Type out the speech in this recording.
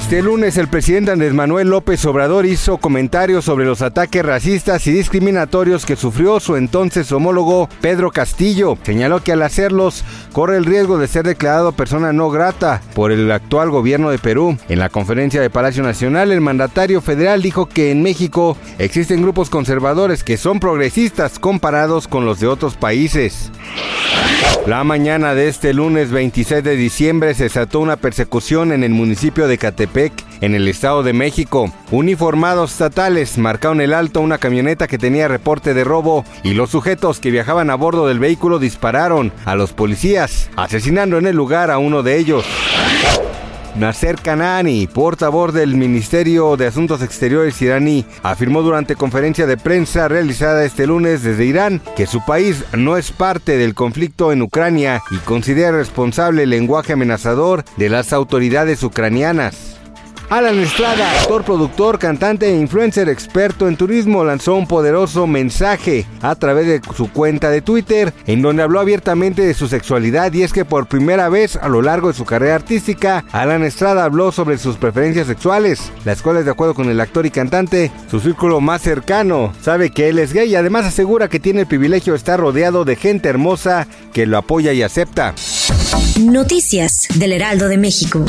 Este lunes el presidente Andrés Manuel López Obrador hizo comentarios sobre los ataques racistas y discriminatorios que sufrió su entonces homólogo Pedro Castillo. Señaló que al hacerlos corre el riesgo de ser declarado persona no grata por el actual gobierno de Perú. En la conferencia de Palacio Nacional, el mandatario federal dijo que en México existen grupos conservadores que son progresistas comparados con los de otros países. La mañana de este lunes 26 de diciembre se desató una persecución en el municipio de Catepec, en el Estado de México. Uniformados estatales marcaron el alto una camioneta que tenía reporte de robo y los sujetos que viajaban a bordo del vehículo dispararon a los policías, asesinando en el lugar a uno de ellos. Nasser Kanani, portavoz del Ministerio de Asuntos Exteriores iraní, afirmó durante conferencia de prensa realizada este lunes desde Irán que su país no es parte del conflicto en Ucrania y considera responsable el lenguaje amenazador de las autoridades ucranianas. Alan Estrada, actor, productor, cantante e influencer experto en turismo, lanzó un poderoso mensaje a través de su cuenta de Twitter en donde habló abiertamente de su sexualidad y es que por primera vez a lo largo de su carrera artística, Alan Estrada habló sobre sus preferencias sexuales, las cuales de acuerdo con el actor y cantante, su círculo más cercano sabe que él es gay y además asegura que tiene el privilegio de estar rodeado de gente hermosa que lo apoya y acepta. Noticias del Heraldo de México.